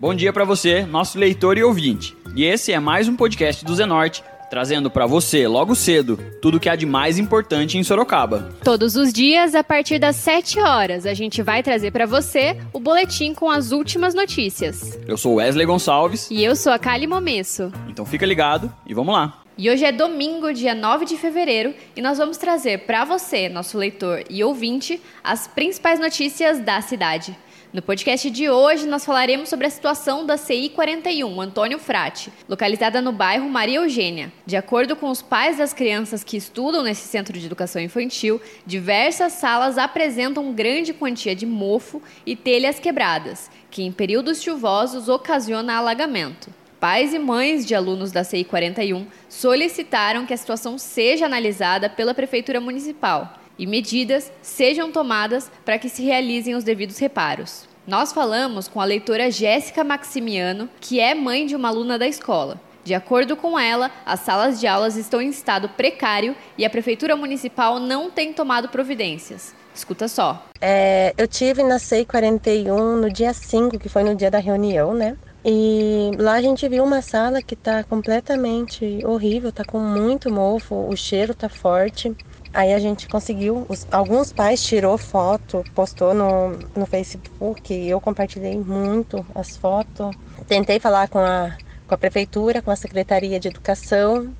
Bom dia para você, nosso leitor e ouvinte. E esse é mais um podcast do Zenorte, trazendo para você, logo cedo, tudo o que há de mais importante em Sorocaba. Todos os dias, a partir das 7 horas, a gente vai trazer para você o boletim com as últimas notícias. Eu sou Wesley Gonçalves. E eu sou a Kali Momesso. Então fica ligado e vamos lá. E hoje é domingo, dia 9 de fevereiro, e nós vamos trazer para você, nosso leitor e ouvinte, as principais notícias da cidade. No podcast de hoje, nós falaremos sobre a situação da CI 41, Antônio Frati, localizada no bairro Maria Eugênia. De acordo com os pais das crianças que estudam nesse centro de educação infantil, diversas salas apresentam grande quantia de mofo e telhas quebradas, que em períodos chuvosos ocasiona alagamento. Pais e mães de alunos da CI 41 solicitaram que a situação seja analisada pela Prefeitura Municipal e medidas sejam tomadas para que se realizem os devidos reparos. Nós falamos com a leitora Jéssica Maximiano, que é mãe de uma aluna da escola. De acordo com ela, as salas de aulas estão em estado precário e a Prefeitura Municipal não tem tomado providências. Escuta só. É, eu tive na CEI 41 no dia 5, que foi no dia da reunião, né? E lá a gente viu uma sala que tá completamente horrível, tá com muito mofo, o cheiro tá forte. Aí a gente conseguiu, os, alguns pais tirou foto, postou no, no Facebook, eu compartilhei muito as fotos. Tentei falar com a, com a prefeitura, com a Secretaria de Educação.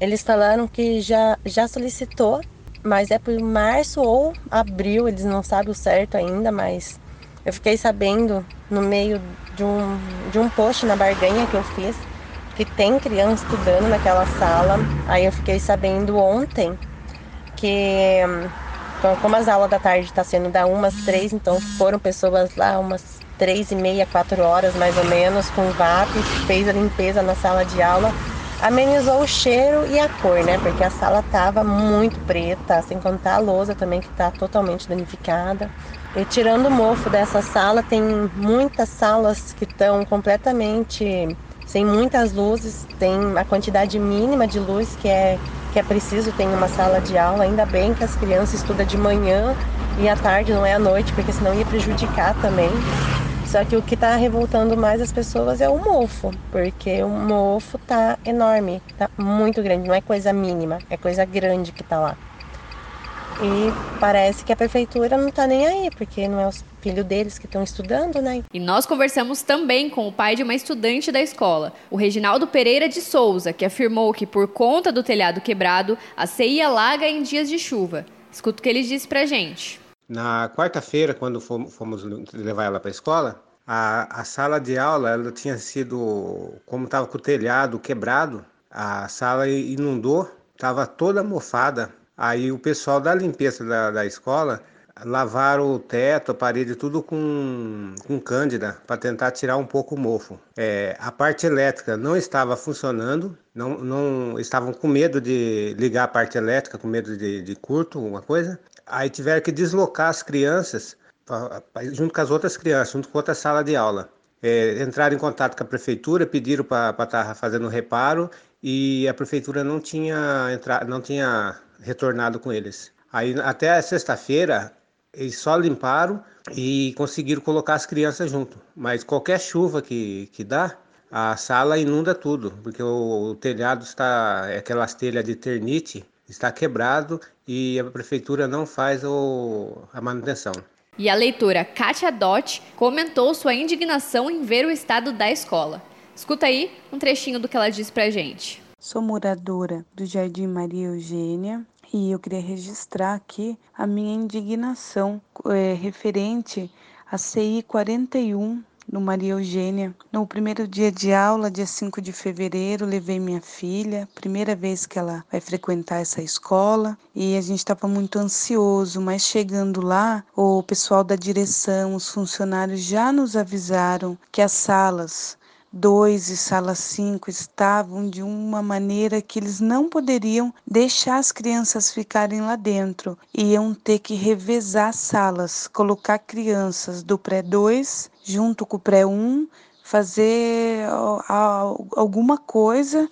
Eles falaram que já, já solicitou, mas é por março ou abril, eles não sabem o certo ainda, mas eu fiquei sabendo no meio de um, de um post na barganha que eu fiz que tem criança estudando naquela sala. Aí eu fiquei sabendo ontem que então, como as aulas da tarde está sendo da umas três, então foram pessoas lá umas três e meia, quatro horas mais ou menos, com VAP, fez a limpeza na sala de aula, amenizou o cheiro e a cor, né? Porque a sala tava muito preta, sem contar a lousa também que está totalmente danificada. E tirando o mofo dessa sala, tem muitas salas que estão completamente sem muitas luzes, tem a quantidade mínima de luz que é que é preciso ter uma sala de aula. Ainda bem que as crianças estudam de manhã e à tarde, não é à noite, porque senão ia prejudicar também. Só que o que está revoltando mais as pessoas é o mofo, porque o mofo tá enorme, tá muito grande, não é coisa mínima, é coisa grande que tá lá. E parece que a prefeitura não está nem aí, porque não é os filhos deles que estão estudando, né? E nós conversamos também com o pai de uma estudante da escola, o Reginaldo Pereira de Souza, que afirmou que por conta do telhado quebrado, a CI alaga em dias de chuva. Escuta o que ele disse pra gente. Na quarta-feira, quando fomos levar ela para a escola, a, a sala de aula ela tinha sido, como estava com o telhado quebrado, a sala inundou, estava toda mofada, Aí o pessoal da limpeza da, da escola lavaram o teto, a parede, tudo com, com cândida para tentar tirar um pouco o mofo. É, a parte elétrica não estava funcionando, não, não estavam com medo de ligar a parte elétrica, com medo de, de curto, alguma coisa. Aí tiveram que deslocar as crianças pra, pra, junto com as outras crianças, junto com outra sala de aula. É, entraram em contato com a prefeitura, pediram para estar tá fazendo reparo e a prefeitura não tinha entrado, não tinha retornado com eles. Aí até sexta-feira eles só limparam e conseguiram colocar as crianças junto. Mas qualquer chuva que, que dá, a sala inunda tudo, porque o, o telhado está, aquelas telhas de ternite, está quebrado e a prefeitura não faz o, a manutenção. E a leitora Kátia Dott comentou sua indignação em ver o estado da escola. Escuta aí um trechinho do que ela disse pra gente. Sou moradora do Jardim Maria Eugênia e eu queria registrar aqui a minha indignação é, referente à CI 41 no Maria Eugênia. No primeiro dia de aula, dia 5 de fevereiro, levei minha filha, primeira vez que ela vai frequentar essa escola, e a gente estava muito ansioso, mas chegando lá, o pessoal da direção, os funcionários já nos avisaram que as salas 2 e sala 5 estavam de uma maneira que eles não poderiam deixar as crianças ficarem lá dentro. Iam ter que revezar salas, colocar crianças do pré 2 junto com o pré 1, fazer alguma coisa.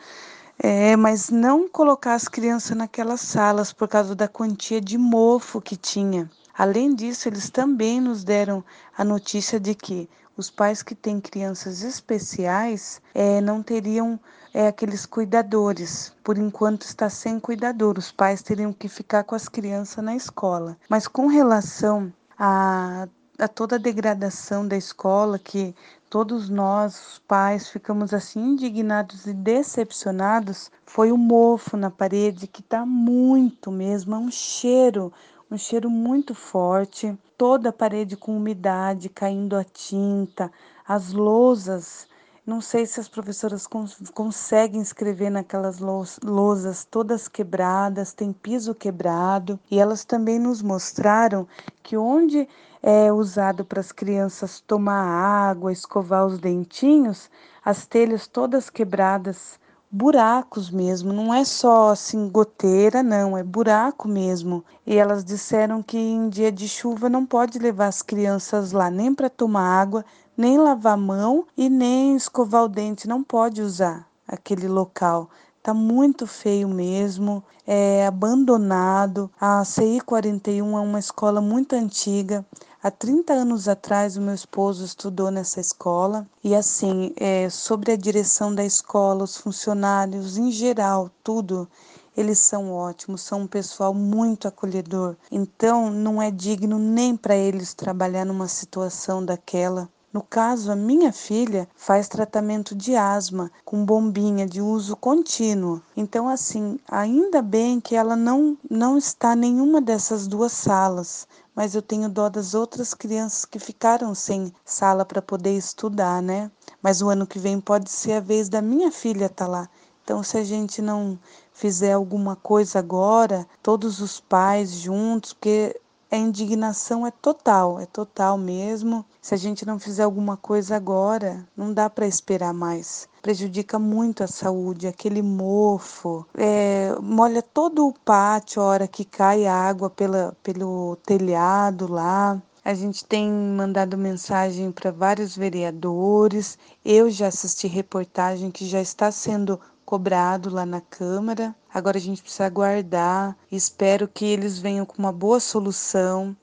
É, mas não colocar as crianças naquelas salas por causa da quantia de mofo que tinha. Além disso, eles também nos deram a notícia de que os pais que têm crianças especiais é, não teriam é, aqueles cuidadores. Por enquanto está sem cuidador, os pais teriam que ficar com as crianças na escola. Mas com relação a, a toda a degradação da escola, que todos nós, os pais, ficamos assim indignados e decepcionados, foi o mofo na parede que está muito mesmo, é um cheiro, um cheiro muito forte, toda a parede com umidade, caindo a tinta, as lousas. Não sei se as professoras cons conseguem escrever naquelas lousas todas quebradas, tem piso quebrado, e elas também nos mostraram que onde é usado para as crianças tomar água, escovar os dentinhos, as telhas todas quebradas, buracos mesmo, não é só assim goteira, não, é buraco mesmo. E elas disseram que em dia de chuva não pode levar as crianças lá nem para tomar água, nem lavar a mão e nem escovar o dente, não pode usar aquele local. Tá muito feio mesmo, é abandonado. A CI 41 é uma escola muito antiga. Há 30 anos atrás, o meu esposo estudou nessa escola e, assim, é, sobre a direção da escola, os funcionários em geral, tudo, eles são ótimos, são um pessoal muito acolhedor. Então, não é digno nem para eles trabalhar numa situação daquela. No caso, a minha filha faz tratamento de asma com bombinha de uso contínuo. Então, assim, ainda bem que ela não, não está nenhuma dessas duas salas, mas eu tenho dó das outras crianças que ficaram sem sala para poder estudar, né? Mas o ano que vem pode ser a vez da minha filha estar tá lá. Então, se a gente não fizer alguma coisa agora, todos os pais juntos, porque a indignação é total, é total mesmo. Se a gente não fizer alguma coisa agora, não dá para esperar mais. Prejudica muito a saúde, aquele mofo, é, molha todo o pátio a hora que cai água pela, pelo telhado lá. A gente tem mandado mensagem para vários vereadores. Eu já assisti reportagem que já está sendo cobrado lá na Câmara. Agora a gente precisa aguardar. Espero que eles venham com uma boa solução,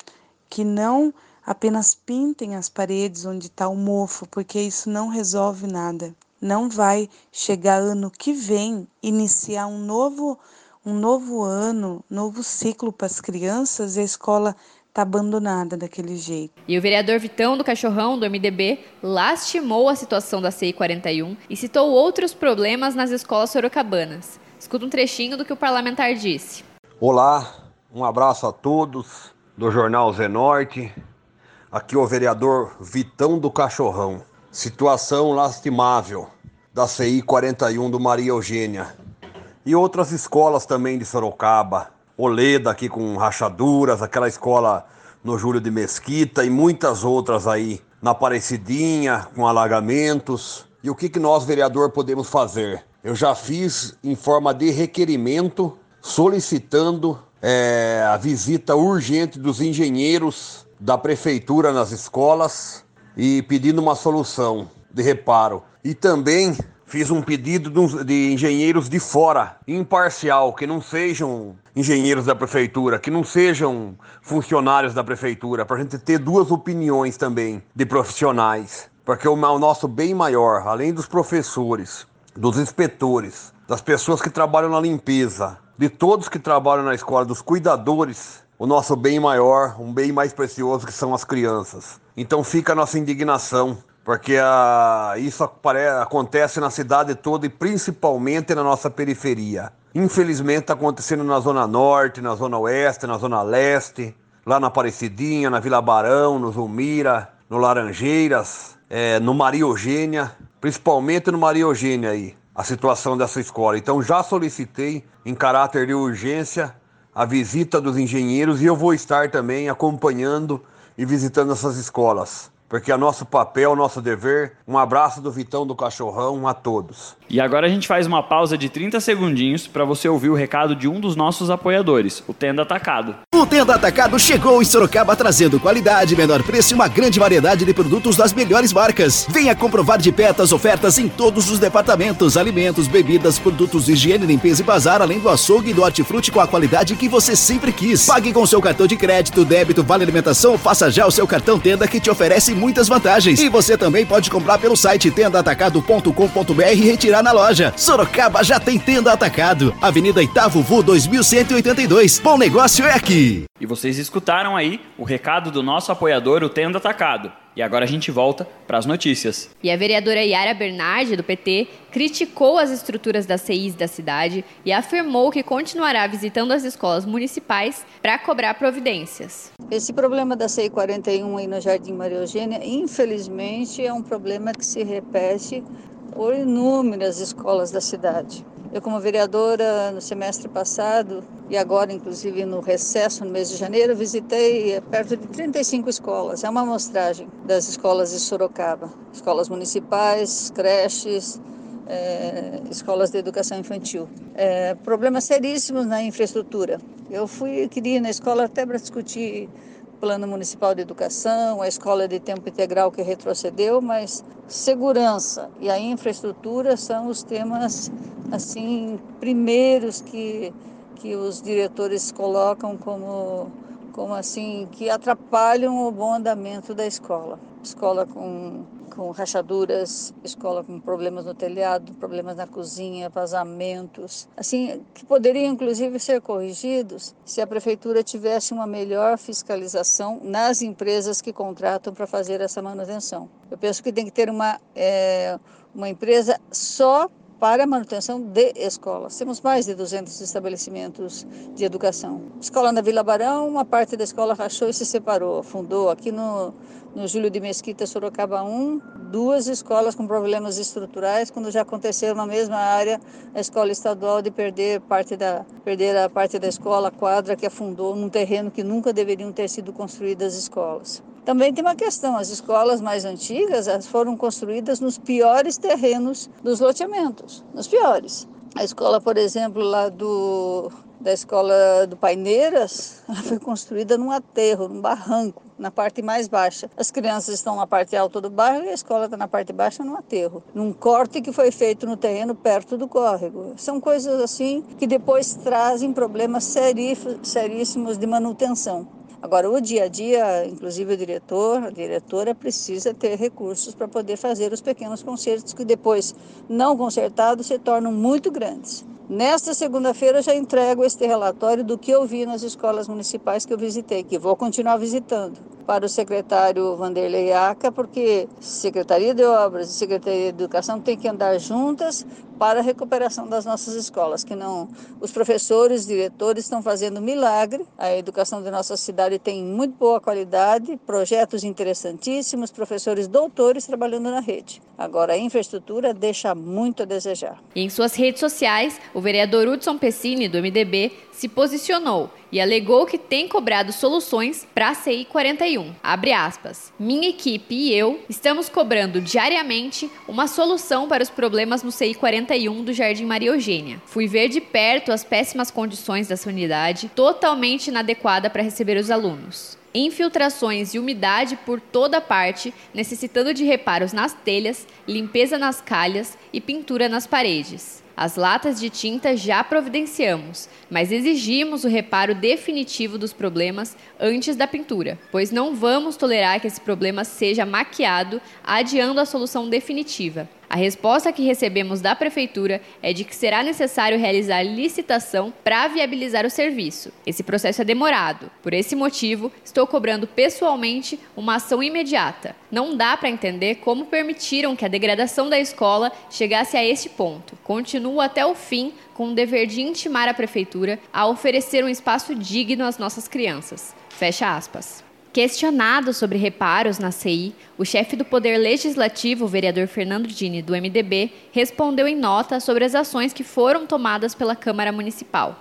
que não apenas pintem as paredes onde está o mofo, porque isso não resolve nada. Não vai chegar ano que vem iniciar um novo um novo ano, novo ciclo para as crianças e a escola está abandonada daquele jeito. E o vereador Vitão do Cachorrão, do MDB, lastimou a situação da CI 41 e citou outros problemas nas escolas sorocabanas. Escuta um trechinho do que o parlamentar disse. Olá, um abraço a todos do Jornal Zenorte. Aqui o vereador Vitão do Cachorrão. Situação lastimável da CI 41 do Maria Eugênia. E outras escolas também de Sorocaba Oleda aqui com rachaduras, aquela escola no Júlio de Mesquita e muitas outras aí na Aparecidinha com alagamentos. E o que, que nós, vereador, podemos fazer? Eu já fiz em forma de requerimento solicitando é, a visita urgente dos engenheiros da prefeitura nas escolas e pedindo uma solução de reparo. E também fiz um pedido de engenheiros de fora, imparcial, que não sejam engenheiros da prefeitura, que não sejam funcionários da prefeitura, para a gente ter duas opiniões também de profissionais. Porque o nosso bem maior, além dos professores, dos inspetores, das pessoas que trabalham na limpeza, de todos que trabalham na escola, dos cuidadores, o nosso bem maior, um bem mais precioso que são as crianças. Então fica a nossa indignação porque a, isso acontece na cidade toda e principalmente na nossa periferia. Infelizmente está acontecendo na Zona Norte, na Zona Oeste, na Zona Leste, lá na Aparecidinha, na Vila Barão, no Zulmira, no Laranjeiras, é, no Maria Eugênia, principalmente no Maria Eugênia aí, a situação dessa escola. Então já solicitei em caráter de urgência a visita dos engenheiros e eu vou estar também acompanhando e visitando essas escolas porque é nosso papel, nosso dever. Um abraço do Vitão do Cachorrão a todos. E agora a gente faz uma pausa de 30 segundinhos para você ouvir o recado de um dos nossos apoiadores, o Tenda Atacado. O Tenda Atacado chegou em Sorocaba trazendo qualidade, menor preço e uma grande variedade de produtos das melhores marcas. Venha comprovar de perto as ofertas em todos os departamentos: alimentos, bebidas, produtos de higiene, limpeza e bazar, além do açougue e do hortifruti com a qualidade que você sempre quis. Pague com seu cartão de crédito, débito, vale alimentação, faça já o seu cartão Tenda que te oferece muitas vantagens. E você também pode comprar pelo site tendaatacado.com.br e retirar na loja. Sorocaba já tem Tenda Atacado. Avenida Itavo Vu 2182. Bom negócio é aqui. E vocês escutaram aí o recado do nosso apoiador, o Tenda Atacado. E agora a gente volta para as notícias. E a vereadora Yara Bernardi, do PT, criticou as estruturas das CIs da cidade e afirmou que continuará visitando as escolas municipais para cobrar providências. Esse problema da CI 41 aí no Jardim Maria Eugênia, infelizmente, é um problema que se repete por inúmeras escolas da cidade. Eu, como vereadora, no semestre passado e agora, inclusive, no recesso, no mês de janeiro, visitei perto de 35 escolas. É uma amostragem das escolas de Sorocaba: escolas municipais, creches, é, escolas de educação infantil. É, problemas seríssimos na infraestrutura. Eu fui, queria ir na escola até para discutir plano municipal de educação, a escola de tempo integral que retrocedeu, mas segurança e a infraestrutura são os temas assim primeiros que que os diretores colocam como como assim que atrapalham o bom andamento da escola. Escola com com rachaduras, escola com problemas no telhado, problemas na cozinha, vazamentos, assim, que poderiam inclusive ser corrigidos se a prefeitura tivesse uma melhor fiscalização nas empresas que contratam para fazer essa manutenção. Eu penso que tem que ter uma, é, uma empresa só para a manutenção de escolas. Temos mais de 200 estabelecimentos de educação. Escola na Vila Barão, uma parte da escola rachou e se separou, fundou aqui no, no Júlio de Mesquita, Sorocaba 1, duas escolas com problemas estruturais, quando já aconteceu na mesma área a escola estadual de perder parte da perder a parte da escola, a quadra que afundou num terreno que nunca deveriam ter sido construídas escolas. Também tem uma questão: as escolas mais antigas foram construídas nos piores terrenos dos loteamentos, nos piores. A escola, por exemplo, lá do, da escola do Paineiras, ela foi construída num aterro, num barranco, na parte mais baixa. As crianças estão na parte alta do bairro e a escola está na parte baixa, num aterro. Num corte que foi feito no terreno perto do córrego. São coisas assim que depois trazem problemas seríssimos de manutenção. Agora, o dia a dia, inclusive o diretor, a diretora precisa ter recursos para poder fazer os pequenos consertos que depois, não consertados, se tornam muito grandes. Nesta segunda-feira já entrego este relatório do que eu vi nas escolas municipais que eu visitei, que vou continuar visitando para o secretário Vanderlei Aca, porque Secretaria de Obras e Secretaria de Educação têm que andar juntas para a recuperação das nossas escolas, que não os professores, diretores estão fazendo milagre. A educação da nossa cidade tem muito boa qualidade, projetos interessantíssimos, professores doutores trabalhando na rede. Agora a infraestrutura deixa muito a desejar. Em suas redes sociais, o vereador Hudson Pessini do MDB se posicionou e alegou que tem cobrado soluções para a CI 41. Abre aspas. Minha equipe e eu estamos cobrando diariamente uma solução para os problemas no CI 41 do Jardim Maria Eugênia. Fui ver de perto as péssimas condições dessa unidade, totalmente inadequada para receber os alunos infiltrações e umidade por toda parte, necessitando de reparos nas telhas, limpeza nas calhas e pintura nas paredes. As latas de tinta já providenciamos, mas exigimos o reparo definitivo dos problemas antes da pintura, pois não vamos tolerar que esse problema seja maquiado, adiando a solução definitiva. A resposta que recebemos da Prefeitura é de que será necessário realizar licitação para viabilizar o serviço. Esse processo é demorado. Por esse motivo, estou cobrando pessoalmente uma ação imediata. Não dá para entender como permitiram que a degradação da escola chegasse a este ponto. Continuo até o fim com o dever de intimar a Prefeitura a oferecer um espaço digno às nossas crianças. Fecha aspas. Questionado sobre reparos na CI, o chefe do Poder Legislativo, o vereador Fernando Dini, do MDB, respondeu em nota sobre as ações que foram tomadas pela Câmara Municipal.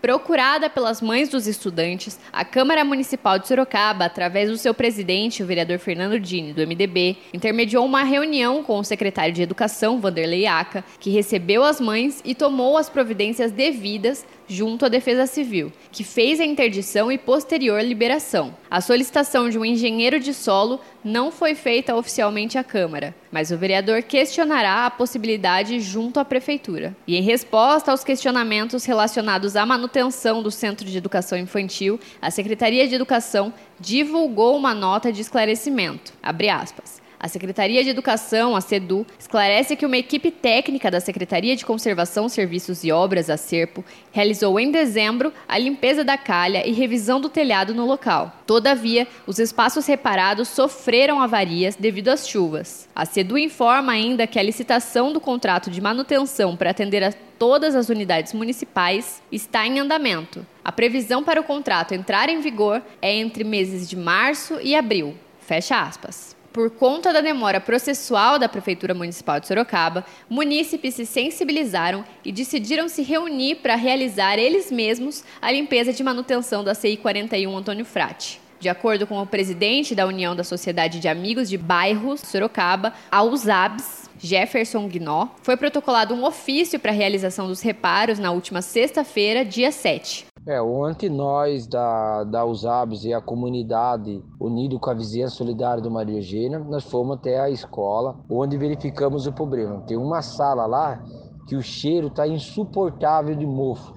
Procurada pelas mães dos estudantes, a Câmara Municipal de Sorocaba, através do seu presidente, o vereador Fernando Dini, do MDB, intermediou uma reunião com o secretário de Educação, Vanderlei Aca, que recebeu as mães e tomou as providências devidas junto à Defesa Civil, que fez a interdição e posterior liberação. A solicitação de um engenheiro de solo não foi feita oficialmente à Câmara, mas o vereador questionará a possibilidade junto à Prefeitura. E em resposta aos questionamentos relacionados à manutenção do Centro de Educação Infantil, a Secretaria de Educação divulgou uma nota de esclarecimento. Abre aspas. A Secretaria de Educação, a SEDU, esclarece que uma equipe técnica da Secretaria de Conservação, Serviços e Obras, a SERPO, realizou em dezembro a limpeza da calha e revisão do telhado no local. Todavia, os espaços reparados sofreram avarias devido às chuvas. A SEDU informa ainda que a licitação do contrato de manutenção para atender a todas as unidades municipais está em andamento. A previsão para o contrato entrar em vigor é entre meses de março e abril. Fecha aspas. Por conta da demora processual da Prefeitura Municipal de Sorocaba, munícipes se sensibilizaram e decidiram se reunir para realizar eles mesmos a limpeza de manutenção da CI 41 Antônio Frati. De acordo com o presidente da União da Sociedade de Amigos de Bairros Sorocaba, a USABS, Jefferson Guinó, foi protocolado um ofício para a realização dos reparos na última sexta-feira, dia 7. É, ontem nós da, da USABS e a comunidade, unido com a vizinhança solidária do Maria Eugênia, nós fomos até a escola, onde verificamos o problema. Tem uma sala lá que o cheiro está insuportável de mofo.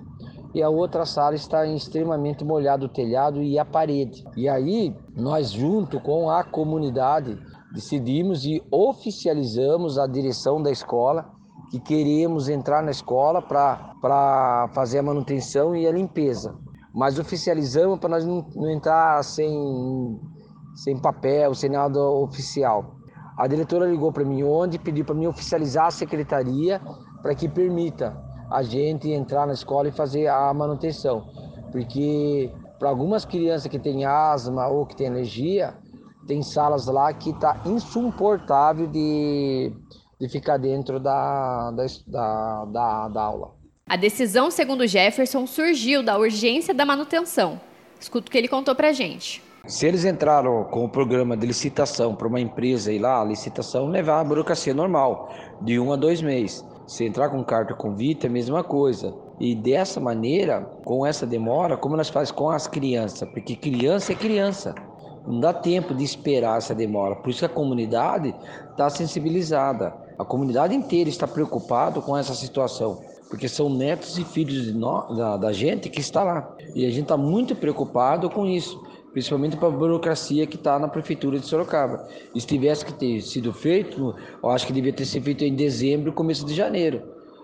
E a outra sala está extremamente molhado o telhado e a parede. E aí, nós junto com a comunidade, decidimos e oficializamos a direção da escola que queríamos entrar na escola para fazer a manutenção e a limpeza. Mas oficializamos para nós não, não entrar sem, sem papel, sem nada oficial. A diretora ligou para mim ontem e pediu para mim oficializar a secretaria para que permita a gente entrar na escola e fazer a manutenção. Porque para algumas crianças que têm asma ou que têm alergia, tem salas lá que está insuportável de, de ficar dentro da, da, da, da aula. A decisão, segundo Jefferson, surgiu da urgência da manutenção. Escuta o que ele contou para gente. Se eles entraram com o programa de licitação para uma empresa ir lá, a licitação levar a burocracia normal, de um a dois meses. Se entrar com carta convite, é a mesma coisa. E dessa maneira, com essa demora, como nós fazemos com as crianças? Porque criança é criança. Não dá tempo de esperar essa demora. Por isso que a comunidade está sensibilizada. A comunidade inteira está preocupada com essa situação, porque são netos e filhos da, da, gente que está lá. E a gente está muito preocupado com isso, principalmente para a burocracia que está na prefeitura de Sorocaba. Se tivesse que ter sido feito, eu acho que devia ter sido feito em dezembro, começo de janeiro.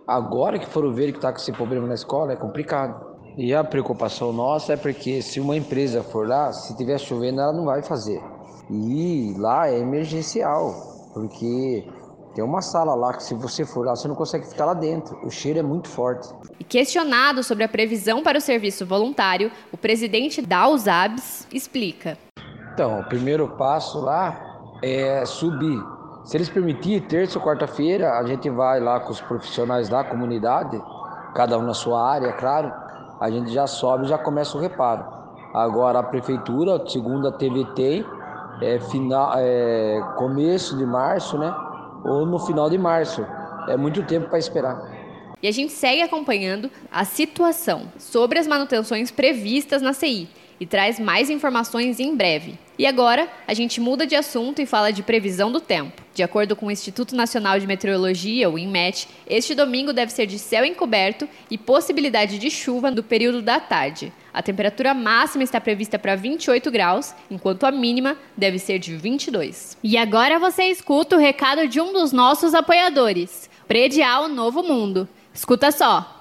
Agora que foram ver que está com esse problema na escola, é complicado. E a preocupação nossa é porque se uma empresa for lá, se tiver chovendo, ela não vai fazer. E lá é emergencial, porque tem uma sala lá que se você for lá, você não consegue ficar lá dentro. O cheiro é muito forte. Questionado sobre a previsão para o serviço voluntário, o presidente da USABS explica. Então, o primeiro passo lá é subir. Se eles permitirem, terça ou quarta-feira, a gente vai lá com os profissionais da comunidade, cada um na sua área, é claro, a gente já sobe e já começa o reparo. Agora a prefeitura, segundo a TVT, é, final, é começo de março, né? Ou no final de março. É muito tempo para esperar. E a gente segue acompanhando a situação sobre as manutenções previstas na CI e traz mais informações em breve. E agora, a gente muda de assunto e fala de previsão do tempo. De acordo com o Instituto Nacional de Meteorologia, o INMET, este domingo deve ser de céu encoberto e possibilidade de chuva no período da tarde. A temperatura máxima está prevista para 28 graus, enquanto a mínima deve ser de 22. E agora você escuta o recado de um dos nossos apoiadores, Predial Novo Mundo. Escuta só.